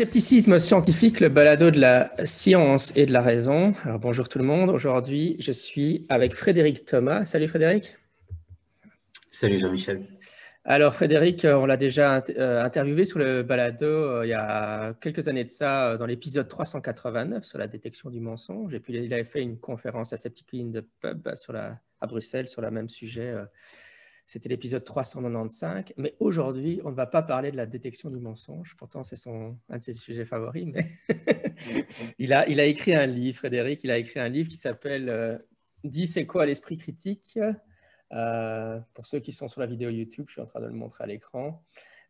Scepticisme scientifique, le balado de la science et de la raison. Alors bonjour tout le monde. Aujourd'hui, je suis avec Frédéric Thomas. Salut Frédéric. Salut Jean-Michel. Alors Frédéric, on l'a déjà euh, interviewé sur le balado euh, il y a quelques années de ça, euh, dans l'épisode 389 sur la détection du mensonge. Et puis il avait fait une conférence à Scepticline de Pub sur la, à Bruxelles sur le même sujet c'était l'épisode 395. Mais aujourd'hui, on ne va pas parler de la détection du mensonge. Pourtant, c'est un de ses sujets favoris. Mais il, a, écrit un livre, Frédéric. Il a écrit un livre qui s'appelle euh, Dis c'est quoi l'esprit critique? Euh, Pour ceux qui sont sur la vidéo YouTube, je suis en train de le montrer à l'écran,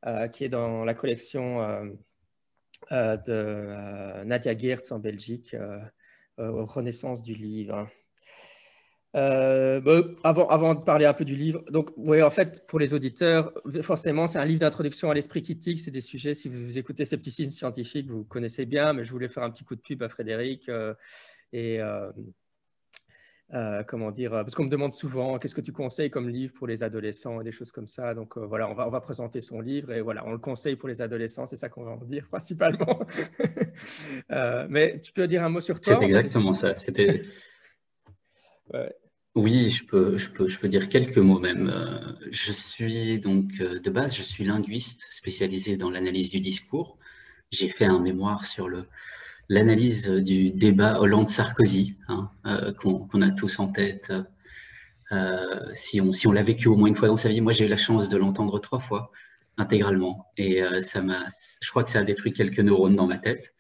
euh, qui est dans la collection de Nadia Geertz en Belgique, Renaissance du livre. Euh, bah, avant, avant, de parler un peu du livre, donc oui, en fait, pour les auditeurs, forcément, c'est un livre d'introduction à l'esprit critique. C'est des sujets, si vous écoutez Scepticisme scientifique, vous connaissez bien, mais je voulais faire un petit coup de pub à Frédéric. Euh, et euh, comment dire, parce qu'on me demande souvent qu'est-ce que tu conseilles comme livre pour les adolescents et des choses comme ça. Donc voilà, on va, on va présenter son livre et voilà, on le conseille pour les adolescents, c'est ça qu'on va en dire principalement. mais tu peux dire un mot sur toi C'est exactement ça. C'était. Oui, je peux, je, peux, je peux dire quelques mots même. Euh, je suis donc euh, de base, je suis linguiste spécialisé dans l'analyse du discours. J'ai fait un mémoire sur le, l'analyse du débat Hollande-Sarkozy, hein, euh, qu'on, a tous en tête. si on, si on l'a vécu au moins une fois dans sa vie, moi j'ai eu la chance de l'entendre trois fois intégralement. Et ça m'a, je crois que ça a détruit quelques neurones dans ma tête.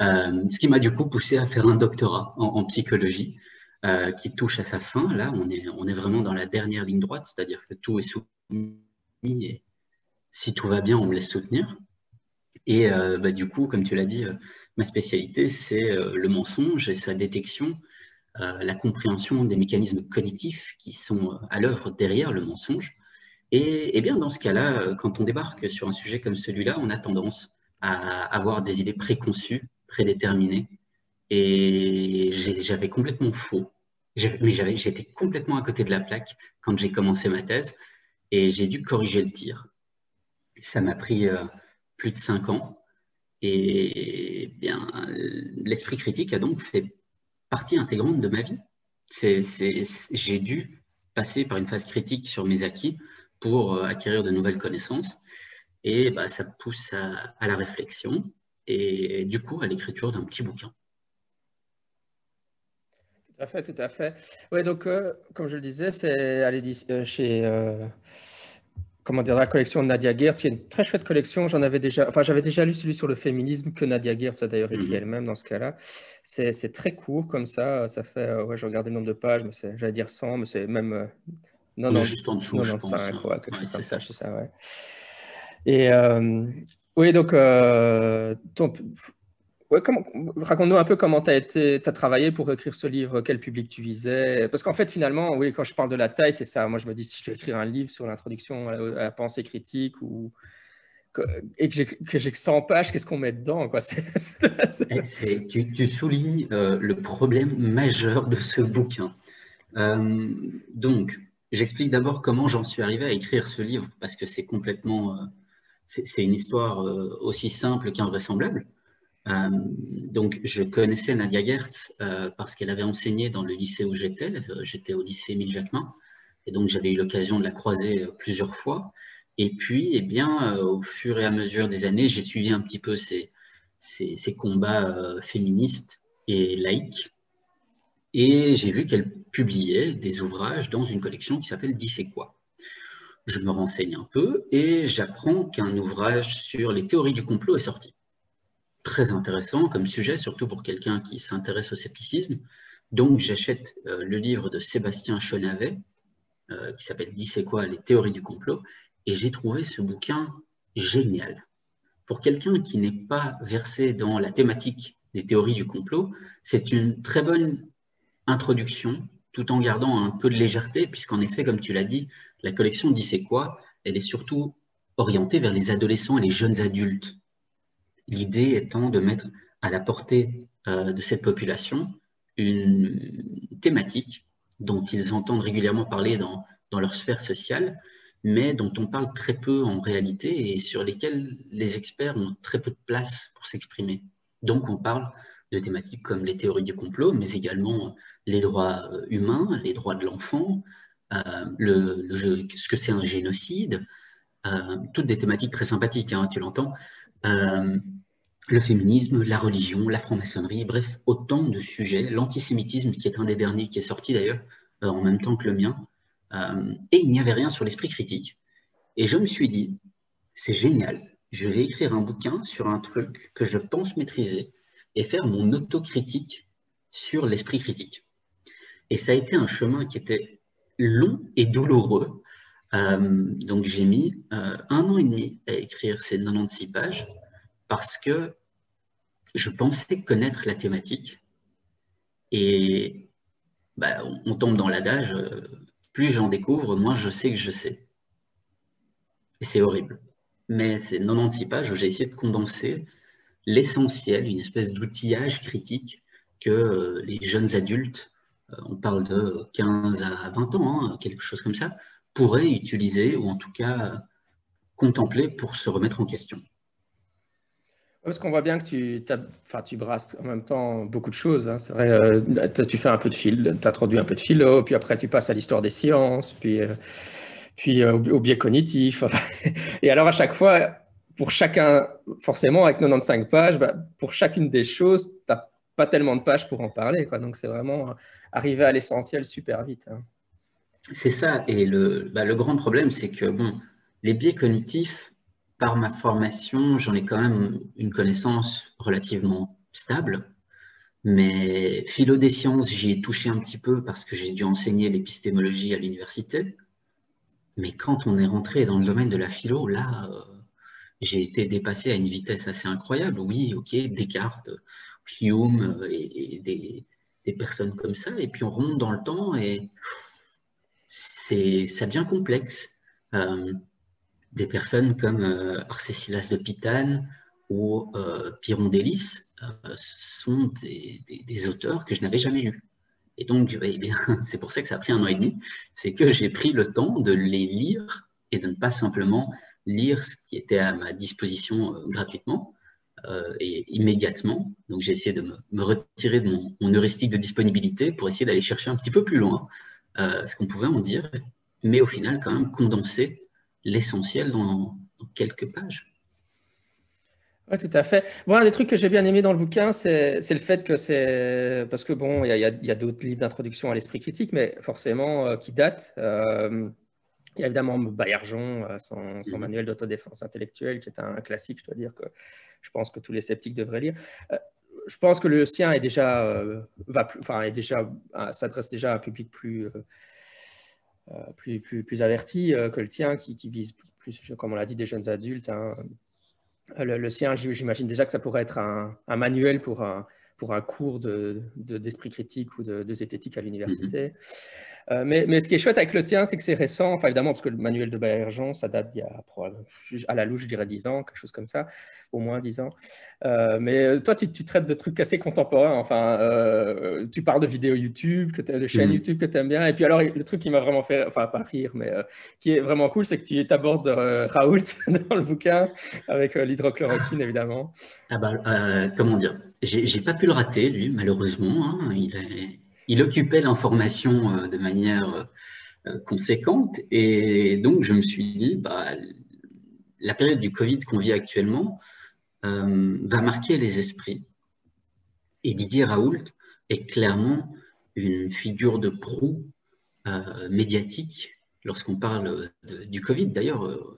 ce qui m'a du coup poussé à faire un doctorat en psychologie. Euh, qui touche à sa fin. Là, on est, vraiment dans la dernière ligne droite, c'est-à-dire que tout est soutenu et si tout va bien, on me laisse soutenir. Et euh, bah, du coup, comme tu l'as dit, euh, ma spécialité, c'est le mensonge et sa détection, la compréhension des mécanismes cognitifs qui sont à l'œuvre derrière le mensonge. Et, bien, dans ce cas-là, quand on débarque sur un sujet comme celui-là, on a tendance à avoir des idées préconçues, prédéterminées, et j'avais complètement faux. Mais j'étais complètement à côté de la plaque quand j'ai commencé ma thèse et j'ai dû corriger le tir. Ça m'a pris euh, plus de cinq ans. Et bien, l'esprit critique a donc fait partie intégrante de ma vie. J'ai dû passer par une phase critique sur mes acquis pour euh, acquérir de nouvelles connaissances. Et bah, ça pousse à, à la réflexion et du coup à l'écriture d'un petit bouquin. Tout à fait, tout à fait. Oui, donc, euh, comme je le disais, c'est euh, chez euh, comment dire, la collection de Nadia Geertz, qui est une très chouette collection. J'en avais déjà, enfin, j'avais déjà lu celui sur le féminisme que Nadia Geertz a d'ailleurs écrit mhm. elle-même dans ce cas-là. C'est très court comme ça. Ça fait, ouais, je regardais le nombre de pages, mais j'allais dire 100, mais c'est même non, non, juste en dessous, 95, hein. quoi, quelque chose comme ça, ça, ouais. Et oui, donc, ton, raconte-nous un peu comment tu as, travaillé pour écrire ce livre, quel public tu visais? Parce qu'en fait, finalement, oui, quand je parle de la taille, c'est ça. Moi, je me dis, si je vais écrire un livre sur l'introduction à, la pensée critique ou, et que j'ai que 100 pages, qu'est-ce qu'on met dedans eh, tu, tu, soulignes euh, le problème majeur de ce bouquin. Euh, donc, j'explique d'abord comment j'en suis arrivé à écrire ce livre, parce que c'est complètement... Euh, c'est une histoire aussi simple qu'invraisemblable. Euh, donc, je connaissais Nadia Gertz euh, parce qu'elle avait enseigné dans le lycée où j'étais. Euh, j'étais au lycée Émile Jacquemin. Et donc, j'avais eu l'occasion de la croiser plusieurs fois. Et puis, eh bien, au fur et à mesure des années, j'ai suivi un petit peu ces, ces, combats féministes et laïques. Et j'ai vu qu'elle publiait des ouvrages dans une collection qui s'appelle Dis quoi? Je me renseigne un peu et j'apprends qu'un ouvrage sur les théories du complot est sorti très intéressant comme sujet, surtout pour quelqu'un qui s'intéresse au scepticisme. Donc, j'achète euh, le livre de Sébastien Chenavet, qui s'appelle Dis c'est quoi les théories du complot, et j'ai trouvé ce bouquin génial. Pour quelqu'un qui n'est pas versé dans la thématique des théories du complot, c'est une très bonne introduction, tout en gardant un peu de légèreté, puisqu'en effet, comme tu l'as dit, la collection Dis c'est quoi, elle est surtout orientée vers les adolescents et les jeunes adultes. L'idée étant de mettre à la portée euh, de cette population une thématique dont ils entendent régulièrement parler dans, leur sphère sociale, mais dont on parle très peu en réalité et sur lesquels les experts ont très peu de place pour s'exprimer. Donc on parle de thématiques comme les théories du complot, mais également les droits euh, humains, les droits de l'enfant, euh, le, ce que c'est un génocide, euh, toutes des thématiques très sympathiques, hein, tu l'entends, le féminisme, la religion, la franc-maçonnerie, bref, autant de sujets, l'antisémitisme qui est un des derniers qui est sorti d'ailleurs en même temps que le mien, euh, et il n'y avait rien sur l'esprit critique. Et je me suis dit, c'est génial, je vais écrire un bouquin sur un truc que je pense maîtriser et faire mon autocritique sur l'esprit critique. Et ça a été un chemin qui était long et douloureux. Euh, donc j'ai mis euh, un an et demi à écrire ces 96 pages parce que je pensais connaître la thématique. Et bah, on, tombe dans l'adage, plus j'en découvre, moins je sais que je sais. Et c'est horrible. Mais c'est 96 pages j'ai essayé de condenser l'essentiel, une espèce d'outillage critique que euh, les jeunes adultes, euh, on parle de 15 à 20 ans, hein, quelque chose comme ça, pourraient utiliser ou en tout cas contempler pour se remettre en question. Parce qu'on voit bien que tu, enfin, tu brasses en même temps beaucoup de choses. Hein. Euh, tu fais un peu de fil, tu introduis un peu de philo, puis après tu passes à l'histoire des sciences, puis, euh, puis euh, au, biais cognitif. Et alors à chaque fois, pour chacun, forcément avec 95 pages, bah, pour chacune des choses, tu n'as pas tellement de pages pour en parler. Quoi. Donc c'est vraiment arriver à l'essentiel super vite. Hein. C'est ça. Et le, bah, le grand problème, c'est que bon, les biais cognitifs, par ma formation, j'en ai quand même une connaissance relativement stable. Mais philo des sciences, j'y ai touché un petit peu parce que j'ai dû enseigner l'épistémologie à l'université. Mais quand on est rentré dans le domaine de la philo, là, euh, j'ai été dépassé à une vitesse assez incroyable. Oui, ok, Descartes, Hume et, des, des, personnes comme ça. Et puis on remonte dans le temps et ça devient complexe. Euh, des personnes comme euh, Arcésilas de Pitane ou euh, Pirondelis euh, sont des, auteurs que je n'avais jamais lus. Et donc, eh bien, c'est pour ça que ça a pris un an et demi, c'est que j'ai pris le temps de les lire et de ne pas simplement lire ce qui était à ma disposition gratuitement et immédiatement. Donc, j'ai essayé de me, retirer de mon, heuristique de disponibilité pour essayer d'aller chercher un petit peu plus loin ce qu'on pouvait en dire, mais au final, quand même condenser l'essentiel dans, quelques pages. Oui, tout à fait. Bon, un des trucs que j'ai bien aimé dans le bouquin, c'est le fait que c'est. Parce que bon, il y a, d'autres livres d'introduction à l'esprit critique, mais forcément euh, qui datent. Euh, il y a évidemment Baillargeon, euh, son, mm-hmm. manuel d'autodéfense intellectuelle, qui est un classique, je dois dire, que je pense que tous les sceptiques devraient lire. Je pense que le sien est déjà, va enfin, est déjà, s'adresse déjà à un public plus euh, plus, plus, plus averti euh, que le tien, qui, vise plus, comme on l'a dit, des jeunes adultes. Hein. Le, sien, j'imagine déjà que ça pourrait être un, manuel pour un, pour un cours d'esprit de, critique ou de, zététique à l'université. Mm-hmm. Euh, mais, ce qui est chouette avec le tien, c'est que c'est récent, enfin évidemment, parce que le manuel de Baillargeon, ça date d'il y a à la louche, je dirais 10 ans, quelque chose comme ça, au moins 10 ans. Euh, mais euh, toi, tu, traites de trucs assez contemporains, enfin, tu parles de vidéos YouTube, que de chaînes mmh. YouTube que tu aimes bien, et puis alors, le truc qui m'a vraiment fait, enfin, pas rire, mais qui est vraiment cool, c'est que tu abordes Raoult dans le bouquin, avec l'hydrochloroquine, évidemment. Ah bah, comment dire? J'ai pas pu le rater, lui, malheureusement. Hein. il est il occupait l'information euh, de manière euh, conséquente. Et donc, je me suis dit, bah, la période du Covid qu'on vit actuellement euh, va marquer les esprits. Et Didier Raoult est clairement une figure de proue médiatique lorsqu'on parle du Covid. D'ailleurs,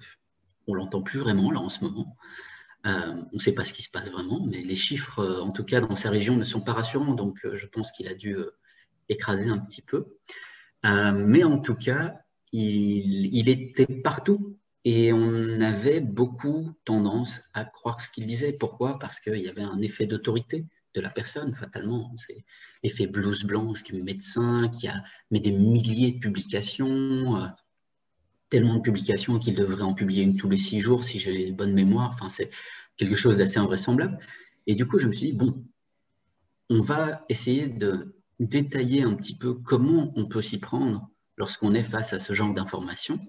on l'entend plus vraiment là en ce moment. on ne sait pas ce qui se passe vraiment, mais les chiffres, en tout cas dans sa région, ne sont pas rassurants. Donc, je pense qu'il a dû écrasé un petit peu. Euh, mais en tout cas, il, était partout et on avait beaucoup tendance à croire ce qu'il disait. Pourquoi? Parce qu'il y avait un effet d'autorité de la personne, fatalement. C'est l'effet blouse blanche du médecin qui a mis des milliers de publications, euh, tellement de publications qu'il devrait en publier une tous les six jours si j'ai bonne mémoire. Enfin, c'est quelque chose d'assez invraisemblable. Et du coup, je me suis dit, bon, on va essayer de détailler un petit peu comment on peut s'y prendre lorsqu'on est face à ce genre d'informations.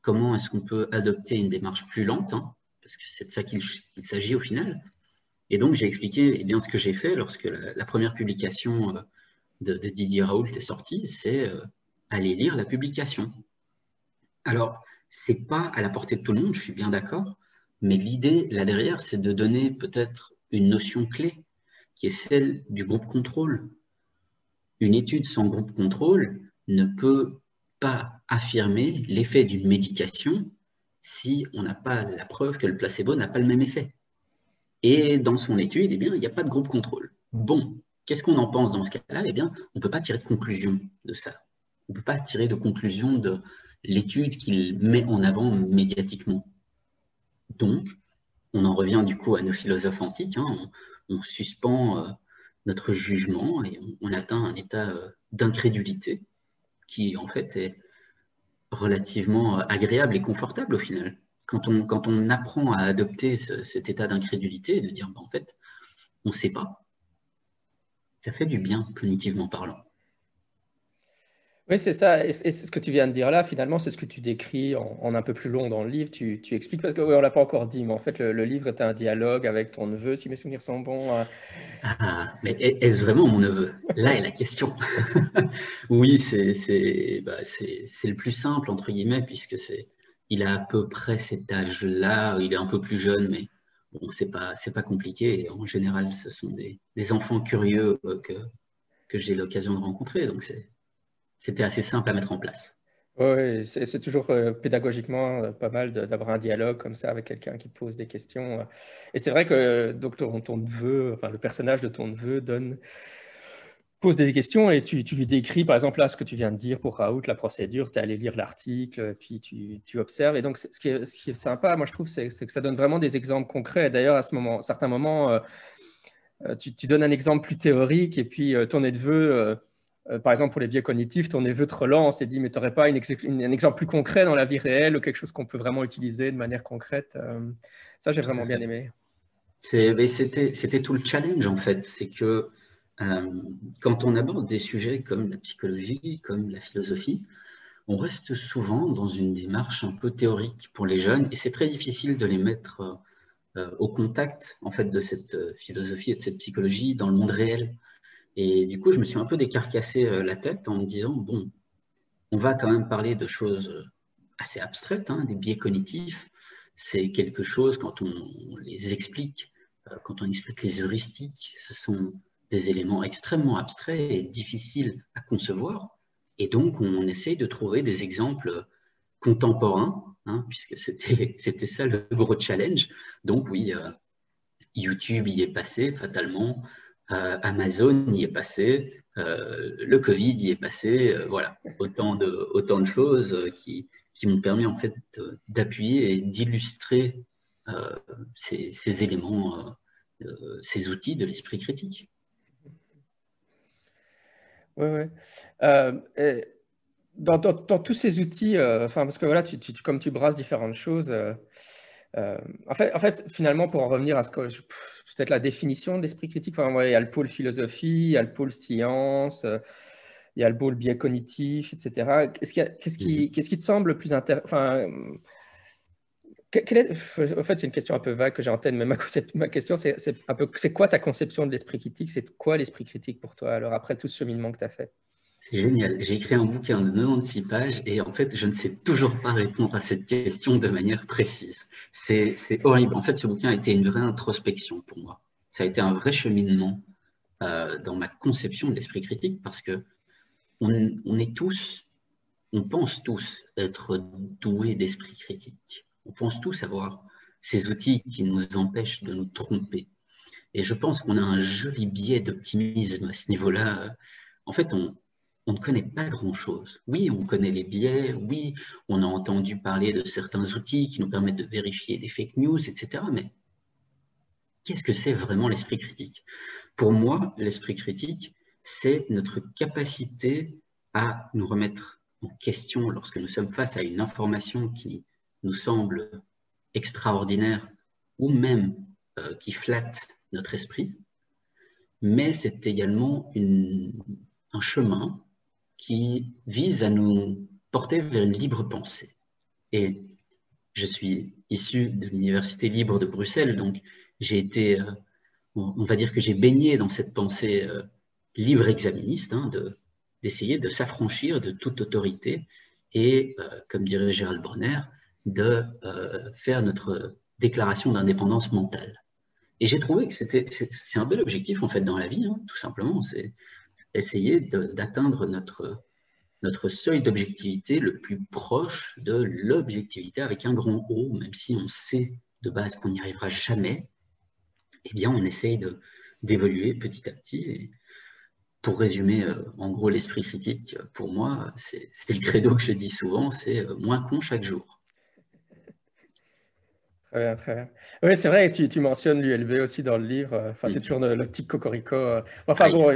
Comment est-ce qu'on peut adopter une démarche plus lente, hein, parce que c'est de ça qu'il s'agit au final. Et donc, j'ai expliqué eh bien, ce que j'ai fait lorsque la, première publication euh, de, Didier Raoult est sortie, c'est euh, aller lire la publication. Alors, c'est pas à la portée de tout le monde, je suis bien d'accord, mais l'idée là derrière, c'est de donner peut-être une notion clé, qui est celle du groupe contrôle. Une étude sans groupe contrôle ne peut pas affirmer l'effet d'une médication si on n'a pas la preuve que le placebo n'a pas le même effet. Et dans son étude, eh bien, il n'y a pas de groupe contrôle. Bon, qu'est-ce qu'on en pense dans ce cas-là? Eh bien, on ne peut pas tirer de conclusion de ça. On ne peut pas tirer de conclusion de l'étude qu'il met en avant médiatiquement. Donc, on en revient du coup à nos philosophes antiques. Hein. on, suspend euh, notre jugement et on, atteint un état euh, d'incrédulité qui, en fait, est relativement euh, agréable et confortable au final quand on, apprend à adopter cet état d'incrédulité, de dire, bah, en fait, on ne sait pas, ça fait du bien cognitivement parlant. Oui, c'est ça. Et, ce que tu viens de dire là, finalement, c'est ce que tu décris en, un peu plus long dans le livre. Tu, tu expliques, parce qu'on oui, ne l'a pas encore dit, mais en fait, le, livre est un dialogue avec ton neveu, si mes souvenirs sont bons. Euh. Ah, mais est-ce vraiment mon neveu? Là est la question. oui, bah, c'est le plus simple, entre guillemets, puisque c'est il a à peu près cet âge-là, il est un peu plus jeune, mais bon, c'est pas, c'est pas compliqué. en général, ce sont des, enfants curieux euh, que, que j'ai l'occasion de rencontrer, donc c'était assez simple à mettre en place. Oui, c'est toujours euh, pédagogiquement euh, pas mal d'avoir un dialogue comme ça avec quelqu'un qui pose des questions. Et c'est vrai que donc, ton, enfin, le personnage de ton neveu donne pose des questions et tu, lui décris, par exemple, là, ce que tu viens de dire pour Raoult, la procédure, tu es allé lire l'article, puis tu, observes. Et donc, ce qui, est, sympa, moi, je trouve, c'est que ça donne vraiment des exemples concrets. D'ailleurs, à ce moment, certains moments, euh, euh, tu, donnes un exemple plus théorique et puis euh, ton neveu, par exemple, pour les biais cognitifs, ton neveu te relance et dit, mais tu n'aurais pas un exemple plus concret dans la vie réelle ou quelque chose qu'on peut vraiment utiliser de manière concrète Ça, j'ai vraiment bien aimé. C'était tout le challenge, en fait. C'est que euh, quand on aborde des sujets comme la psychologie, comme la philosophie, on reste souvent dans une démarche un peu théorique pour les jeunes et c'est très difficile de les mettre euh, au contact en fait de cette euh, philosophie et de cette psychologie dans le monde réel. Et du coup, je me suis un peu décarcassé la tête en me disant bon, on va quand même parler de choses assez abstraites, hein, des biais cognitifs. C'est quelque chose quand on les explique, quand on explique les heuristiques, ce sont des éléments extrêmement abstraits et difficiles à concevoir. Et donc, on essaye de trouver des exemples contemporains, hein, puisque c'était ça le gros challenge. Donc, oui, euh, YouTube y est passé fatalement, euh, Amazon y est passé, euh, le Covid y est passé, voilà, autant de, autant de choses qui, qui m'ont permis en fait d'appuyer et d'illustrer ces, éléments, ces outils de l'esprit critique. Oui, oui. Euh, dans, tous ces outils, euh, parce que voilà, tu, comme tu brasses différentes choses, euh, en, fait, en fait, finalement, pour en revenir à ce que peut-être la définition de l'esprit critique, enfin, il y a le pôle philosophie, il y a le pôle science, il y a le pôle biais cognitif, etc. Qu'est-ce qui, qu'est-ce qui, te semble le plus intéressant en fait, c'est une question un peu vague que j'ai en tête, mais ma, ma question, c'est un peu, c'est quoi ta conception de l'esprit critique? C'est quoi l'esprit critique pour toi, alors après tout ce cheminement que tu as fait? C'est génial. J'ai écrit un bouquin de 96 pages et en fait, je ne sais toujours pas répondre à cette question de manière précise. C'est horrible. En fait, ce bouquin a été une vraie introspection pour moi. Ça a été un vrai cheminement euh, dans ma conception de l'esprit critique parce que on, est tous, on pense tous être doués d'esprit critique on pense tous avoir ces outils qui nous empêchent de nous tromper. Et je pense qu'on a un joli biais d'optimisme à ce niveau-là. En fait, on, on ne connaît pas grand-chose. Oui, on connaît les biais, oui, on a entendu parler de certains outils qui nous permettent de vérifier des fake news, etc. Mais qu'est-ce que c'est vraiment l'esprit critique? Pour moi, l'esprit critique, c'est notre capacité à nous remettre en question lorsque nous sommes face à une information qui nous semble extraordinaire ou même euh, qui flatte notre esprit, mais c'est également un chemin qui vise à nous porter vers une libre pensée. Et je suis issu de l'Université libre de Bruxelles, donc j'ai été, euh, on va dire que j'ai baigné dans cette pensée euh, libre exaministe, hein, d'essayer de, s'affranchir de toute autorité et, euh, comme dirait Gérald Bronner, de faire notre déclaration d'indépendance mentale. Et j'ai trouvé que c'était, un bel objectif en fait dans la vie, hein, tout simplement, essayer d'atteindre notre, notre seuil d'objectivité le plus proche de l'objectivité avec un grand O, même si on sait de base qu'on n'y arrivera jamais, eh bien on essaye d'évoluer petit à petit. Et pour résumer euh, en gros l'esprit critique, pour moi, c'est le credo que je dis souvent, c'est euh, moins con chaque jour. Très bien, très bien. Oui, c'est vrai, tu, tu mentionnes l'ULB aussi dans le livre. Enfin, c'est mm. toujours l'optique cocorico. Enfin, ah, bon,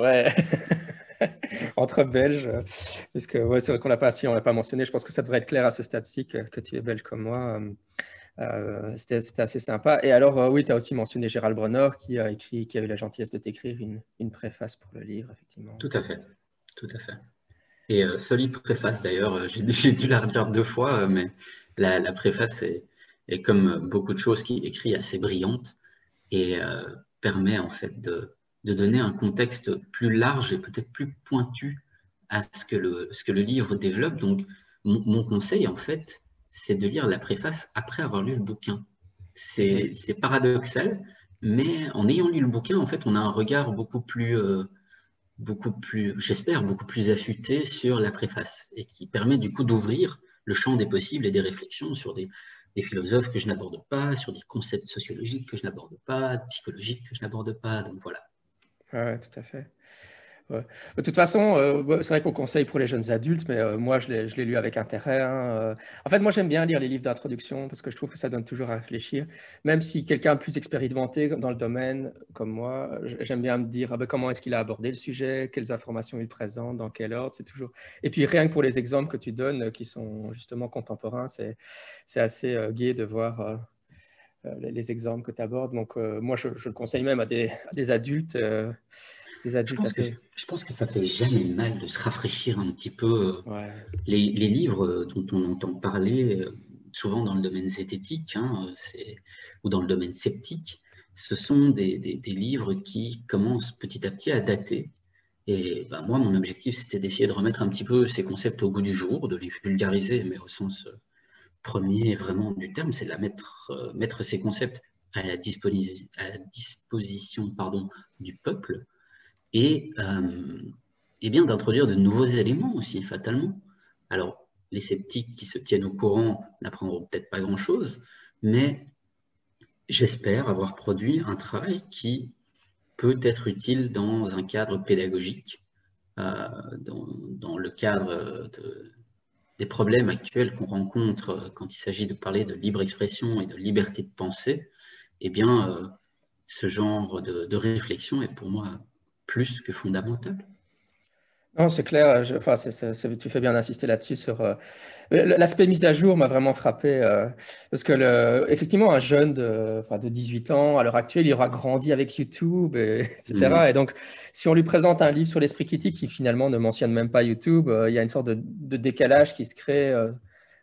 ouais. entre Belges. Puisque ouais, c'est vrai qu'on l'a pas, si on l'a pas mentionné, je pense que ça devrait être clair à ce stade-ci que, tu es belge comme moi. Euh, c'était assez sympa. Et alors, euh, oui, tu as aussi mentionné Gérald Bronner qui a écrit, qui a eu la gentillesse de t'écrire une, une, préface pour le livre, effectivement. Tout à fait, tout à fait. Et euh, solide préface d'ailleurs, euh, j'ai dû la relire deux fois, mais la, la préface est, est, comme beaucoup de choses qu'il écrit, assez brillante et permet en fait de, de donner un contexte plus large et peut-être plus pointu à ce que le, ce que le livre développe. Donc, mon, conseil, en fait, c'est de lire la préface après avoir lu le bouquin. C'est paradoxal, mais en ayant lu le bouquin, en fait, on a un regard beaucoup plus, euh, beaucoup plus j'espère, beaucoup plus affûté sur la préface et qui permet du coup d'ouvrir le champ des possibles et des réflexions sur des, des philosophes que je n'aborde pas, sur des concepts sociologiques que je n'aborde pas, psychologiques que je n'aborde pas. Donc voilà, oui, tout à fait. De toute façon, euh, c'est vrai qu'on conseille pour les jeunes adultes, mais euh, moi, je l'ai lu avec intérêt. Hein, euh. En fait, moi, j'aime bien lire les livres d'introduction parce que je trouve que ça donne toujours à réfléchir. Même si quelqu'un plus expérimenté dans le domaine, comme moi, j'aime bien me dire ah ben, comment est-ce qu'il a abordé le sujet, quelles informations il présente, dans quel ordre? C'est toujours. Et puis, rien que pour les exemples que tu donnes, qui sont justement contemporains, c'est assez gai de voir les, exemples que tu abordes. Donc, moi, je, le conseille même à des, adultes. Euh, des adultes je, pense que, ça fait jamais mal de se rafraîchir un petit peu. Les, livres dont on entend parler, souvent dans le domaine zététique hein, ou dans le domaine sceptique, ce sont des, livres qui commencent petit à petit à dater. Et ben, moi, mon objectif, c'était d'essayer de remettre un petit peu ces concepts au goût du jour, de les vulgariser, mais au sens premier vraiment du terme, c'est de mettre, euh, mettre ces concepts à la, à disposition pardon, du peuple et, euh, bien d'introduire de nouveaux éléments aussi, fatalement. Alors, les sceptiques qui se tiennent au courant n'apprendront peut-être pas grand-chose, mais j'espère avoir produit un travail qui peut être utile dans un cadre pédagogique, euh, dans, le cadre de, des problèmes actuels qu'on rencontre euh, quand il s'agit de parler de libre expression et de liberté de penser, eh bien, euh, ce genre de, réflexion est pour moi plus que fondamental. Non, c'est clair. enfin, tu fais bien d'insister là-dessus. Sur euh, l'aspect mise à jour m'a vraiment frappé parce que le, effectivement, un jeune de, de 18 ans à l'heure actuelle, il aura grandi avec YouTube, etc. Mm. Et donc, si on lui présente un livre sur l'esprit critique qui finalement ne mentionne même pas YouTube, il y a une sorte de, décalage qui se crée.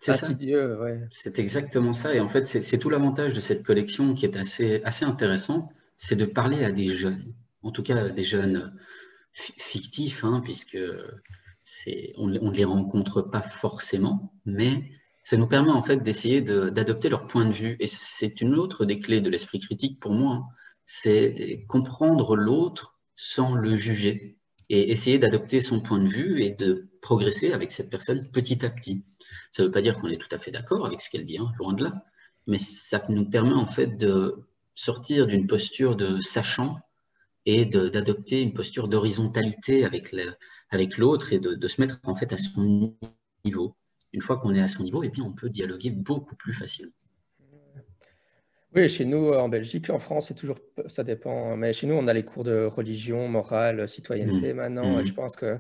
insidieux, C'est exactement ça. Et en fait, c'est tout l'avantage de cette collection qui est assez, assez intéressant, c'est de parler à des jeunes, en tout cas des jeunes fictifs, hein, puisque on, ne les rencontre pas forcément, mais ça nous permet en fait d'essayer d'adopter leur point de vue. Et c'est une autre des clés de l'esprit critique pour moi, hein. c'est comprendre l'autre sans le juger et essayer d'adopter son point de vue et de progresser avec cette personne petit à petit. Ça ne veut pas dire qu'on est tout à fait d'accord avec ce qu'elle dit, hein, loin de là, mais ça nous permet en fait de sortir d'une posture de sachant et d'adopter une posture d'horizontalité avec l'autre et de, se mettre en fait à son niveau. Une fois qu'on est à son niveau, et puis on peut dialoguer beaucoup plus facilement. Oui, chez nous, en Belgique, en France, c'est toujours, ça dépend. Mais chez nous, on a les cours de religion, morale, citoyenneté mmh. maintenant. Et mmh. je pense que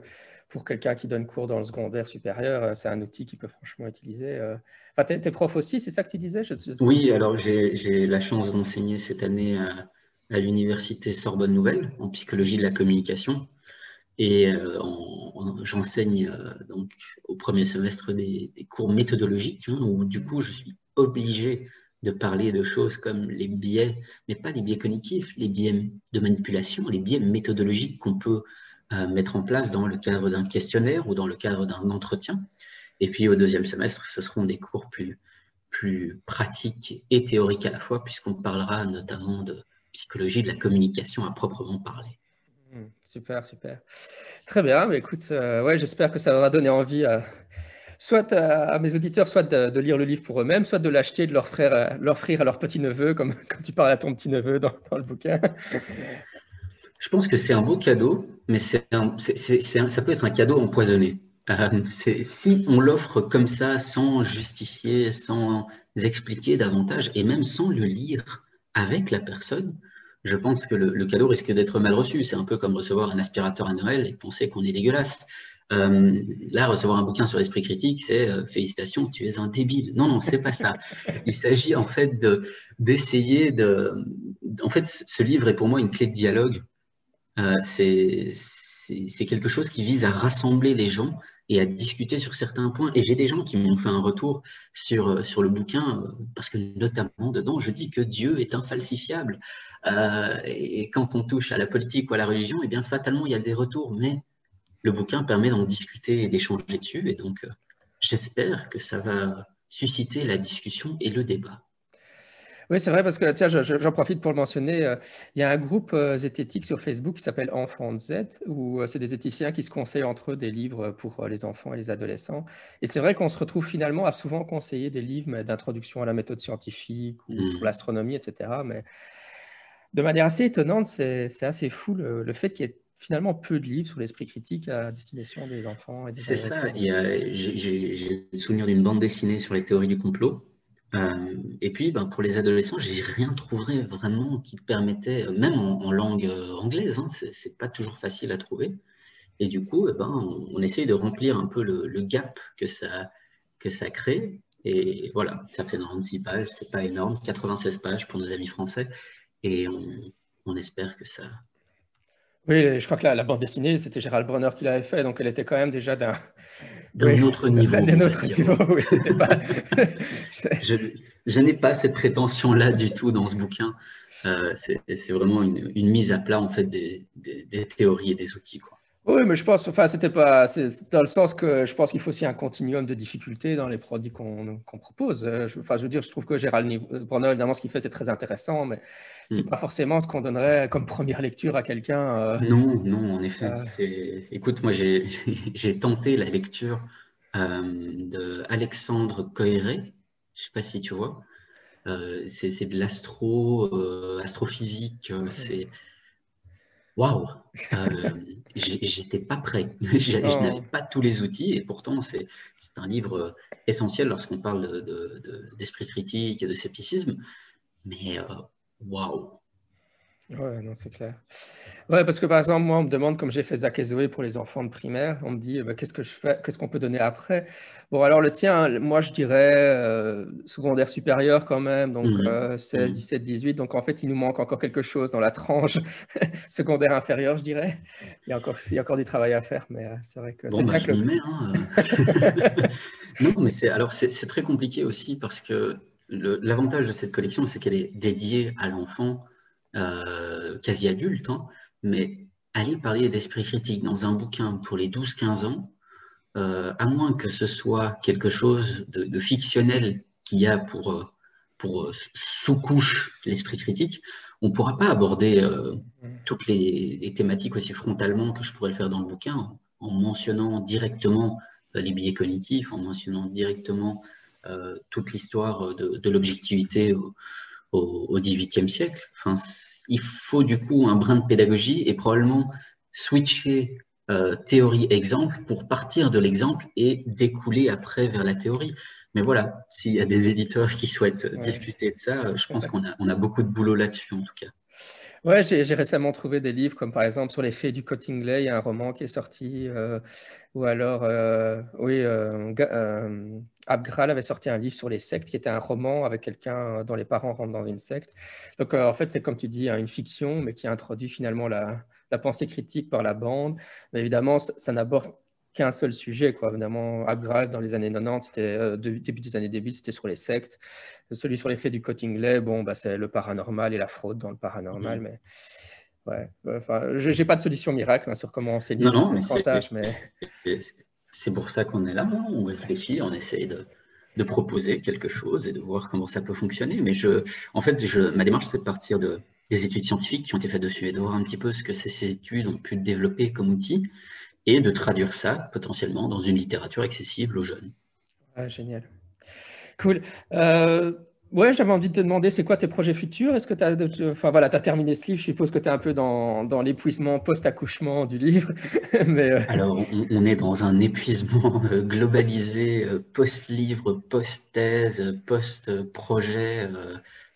pour quelqu'un qui donne cours dans le secondaire supérieur, euh, c'est un outil qu'il peut franchement utiliser. Euh. Enfin, tu es, prof aussi, c'est ça que tu disais? Oui, alors j'ai la chance d'enseigner cette année à, l'université Sorbonne Nouvelle en psychologie de la communication. Et euh, j'enseigne donc au premier semestre des, cours méthodologiques, hein, où du coup je suis obligé de parler de choses comme les biais, mais pas les biais cognitifs, les biais de manipulation, les biais méthodologiques qu'on peut mettre en place dans le cadre d'un questionnaire ou dans le cadre d'un entretien. Et puis au deuxième semestre, ce seront des cours plus, plus pratiques et théoriques à la fois, puisqu'on parlera notamment de psychologie de la communication à proprement parler. Mmh, super, super. Très bien, mais écoute, euh, ouais, j'espère que ça aura donné envie à, soit à, mes auditeurs, soit de, lire le livre pour eux-mêmes, soit de l'acheter et de l'offrir à leur petit-neveu, comme quand tu parles à ton petit-neveu dans, dans, le bouquin. Je pense que c'est un beau cadeau, mais ça peut être un cadeau empoisonné. Euh, si on l'offre comme ça, sans justifier, sans expliquer davantage, et même sans le lire avec la personne, je pense que le, cadeau risque d'être mal reçu. C'est un peu comme recevoir un aspirateur à Noël et penser qu'on est dégueulasse. Euh, là, recevoir un bouquin sur l'esprit critique, c'est euh, félicitations, tu es un débile. Non, non, c'est pas ça. Il s'agit en fait d'essayer de, En fait, ce livre est pour moi une clé de dialogue euh, c'est quelque chose qui vise à rassembler les gens et à discuter sur certains points. Et j'ai des gens qui m'ont fait un retour sur, euh, le bouquin, euh, parce que notamment dedans, je dis que Dieu est infalsifiable. et quand on touche à la politique ou à la religion, eh bien fatalement, il y a des retours, mais le bouquin permet d'en discuter et d'échanger dessus. Et donc, j'espère que ça va susciter la discussion et le débat. Oui, c'est vrai, parce que tiens, j'en profite pour le mentionner. Euh, il y a un groupe euh, zététique sur Facebook qui s'appelle Enfants Z, où euh, c'est des zététiciens qui se conseillent entre eux des livres pour les enfants et les adolescents. Et c'est vrai qu'on se retrouve finalement à souvent conseiller des livres d'introduction à la méthode scientifique ou sur mmh. l'astronomie, etc. Mais de manière assez étonnante, c'est assez fou le, fait qu'il y ait finalement peu de livres sur l'esprit critique à destination des enfants et des adolescents. C'est ça. J'ai le souvenir d'une bande dessinée sur les théories du complot euh, et puis, ben, pour les adolescents, j'ai rien trouvé vraiment qui permettait, même en, langue euh, anglaise, hein, c'est pas toujours facile à trouver. Et du coup, eh ben, on, essaye de remplir un peu le, gap que ça, que ça crée. Et voilà, ça fait 96 pages, c'est pas énorme, 96 pages pour nos amis français. Et on espère que ça, oui, je crois que la, la bande dessinée, c'était Gérald Bronner qui l'avait fait, donc elle était quand même déjà d'un autre niveau. D'un autre niveau, oui, c'était pas. je, n'ai pas cette prétention-là du tout dans ce bouquin. Euh, c'est vraiment une, une, mise à plat en fait des, des, des théories et des outils. Quoi. Oui, mais je pense, enfin, c'était pas, c'est dans le sens que je pense qu'il faut aussi un continuum de difficultés dans les produits qu'on propose. Euh, enfin, je veux dire, je trouve que Gérald Bronner, évidemment, ce qu'il fait, c'est très intéressant, mais c'est mm. pas forcément ce qu'on donnerait comme première lecture à quelqu'un. Euh, non, non, en effet. Euh. Écoute, moi, j'ai tenté la lecture de Alexandre Coiré. Je sais pas si tu vois. c'est de l'astro, astrophysique. C'est waouh, euh, j'étais pas prêt. je, oh. n'avais pas tous les outils et pourtant c'est un livre essentiel lorsqu'on parle d'esprit de, critique et de scepticisme. Mais euh, waouh, Ouais, non, c'est clair. Ouais, parce que par exemple, moi, on me demande, comme j'ai fait Zach et Zoé pour les enfants de primaire, on me dit, bah, qu'est-ce que je fais, qu'est-ce qu'on peut donner après? Bon, alors le tien, moi, je dirais euh, secondaire supérieur quand même, donc 16, 17, 18. Donc en fait, il nous manque encore quelque chose dans la tranche secondaire inférieure, je dirais. Il y a encore, il y a encore du travail à faire, mais euh, c'est vrai que c'est bah, je le... hein. non, mais c'est alors c'est très compliqué aussi parce que l'avantage de cette collection, c'est qu'elle est dédiée à l'enfant euh, quasi adulte, hein, mais aller parler d'esprit critique dans un bouquin pour les 12-15 ans, euh, à moins que ce soit quelque chose de, fictionnel qui a pour, euh, pour sous-couche l'esprit critique, on ne pourra pas aborder toutes les, thématiques aussi frontalement que je pourrais le faire dans le bouquin, en, mentionnant directement les biais cognitifs, en mentionnant directement toute l'histoire de, l'objectivité au XVIIIe siècle. Enfin, il faut du coup un brin de pédagogie et probablement switcher théorie-exemple pour partir de l'exemple et découler après vers la théorie. Mais voilà, s'il y a des éditeurs qui souhaitent discuter de ça, je pense qu'on a, on a beaucoup de boulot là-dessus en tout cas. Ouais, j'ai récemment trouvé des livres comme par exemple sur l'effet du Cottingley, il y a un roman qui est sorti, euh, ou alors, euh, oui, euh, Abgral avait sorti un livre sur les sectes qui était un roman avec quelqu'un dont les parents rentrent dans une secte. Donc en fait, c'est comme tu dis, hein, une fiction, mais qui introduit finalement la pensée critique par la bande. Mais évidemment, ça n'aborde qu'un seul sujet. Quoi. Évidemment, Abgral, dans les années 90, c'était euh, début des années début, c'était sur les sectes. Celui sur l'effet du Cottingley, bon, bah, c'est le paranormal et la fraude dans le paranormal. Mm-hmm. Mais ouais, enfin, je n'ai pas de solution miracle hein, sur comment enseigner non, non, mais c'est pour ça qu'on est là. Hein. On réfléchit, on essaye de, de, proposer quelque chose et de voir comment ça peut fonctionner. Mais je, en fait, je, ma démarche, c'est de partir de, des études scientifiques qui ont été faites dessus et de voir un petit peu ce que ces études ont pu développer comme outil et de traduire ça potentiellement dans une littérature accessible aux jeunes. Ah, génial. Cool. Euh, ouais, j'avais envie de te demander, c'est quoi tes projets futurs? Est-ce que tu as, enfin, voilà, as terminé ce livre Je suppose que tu es un peu dans, dans l'épuisement post-accouchement du livre. Mais, euh, Alors, on, est dans un épuisement euh, globalisé, post-livre, post-thèse, post-projet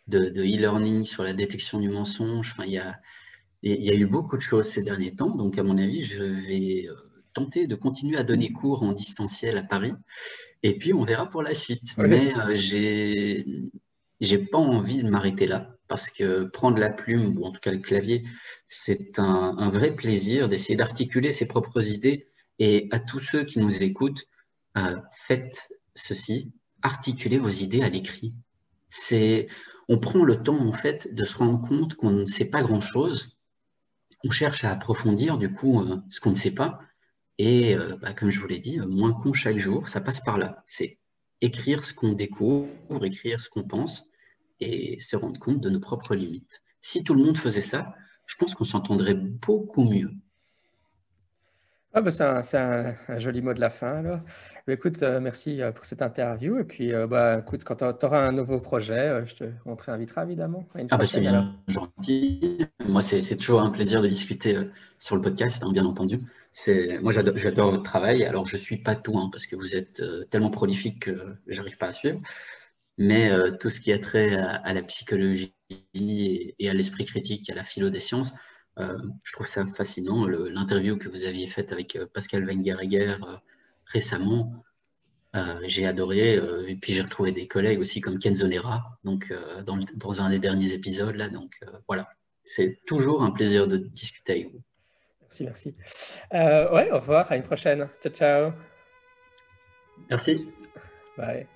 de e-learning sur la détection du mensonge. Enfin, il y a il y a eu beaucoup de choses ces derniers temps, donc à mon avis, je vais euh, tenter de continuer à donner cours en distanciel à Paris, et puis on verra pour la suite. Mais euh, j'ai j'ai pas envie de m'arrêter là, parce que prendre la plume, ou en tout cas le clavier, c'est un, un, vrai plaisir d'essayer d'articuler ses propres idées. Et à tous ceux qui nous écoutent, euh, faites ceci, articulez vos idées à l'écrit. C'est, on prend le temps en fait de se rendre compte qu'on ne sait pas grand-chose on cherche à approfondir du coup euh, ce qu'on ne sait pas. Et euh, bah, comme je vous l'ai dit, euh, moins con chaque jour, ça passe par là. C'est écrire ce qu'on découvre, écrire ce qu'on pense et se rendre compte de nos propres limites. Si tout le monde faisait ça, je pense qu'on s'entendrait beaucoup mieux. Ah bah c'est un, joli mot de la fin alors. Bah, écoute, euh, merci euh, pour cette interview. Et puis, euh, bah, écoute, quand tu auras un nouveau projet, je te, on te réinvitera évidemment. ah bah c'est bien gentil. Moi, c'est toujours un plaisir de discuter sur le podcast, hein, bien entendu. Moi, j'adore votre travail. Alors, je ne suis pas tout, hein, parce que vous êtes tellement prolifique que j'arrive pas à suivre. Mais tout ce qui a trait à, la psychologie et, et à l'esprit critique, à la philo des sciences, je trouve ça fascinant. L'interview que vous aviez faite avec euh, Pascal Wenger euh, récemment, j'ai adoré. et puis j'ai retrouvé des collègues aussi comme Kenzo Nera, donc dans, un des derniers épisodes là. Donc voilà, c'est toujours un plaisir de discuter avec vous. Merci, merci. ouais, au revoir, à une prochaine. Ciao, ciao. Merci. Bye.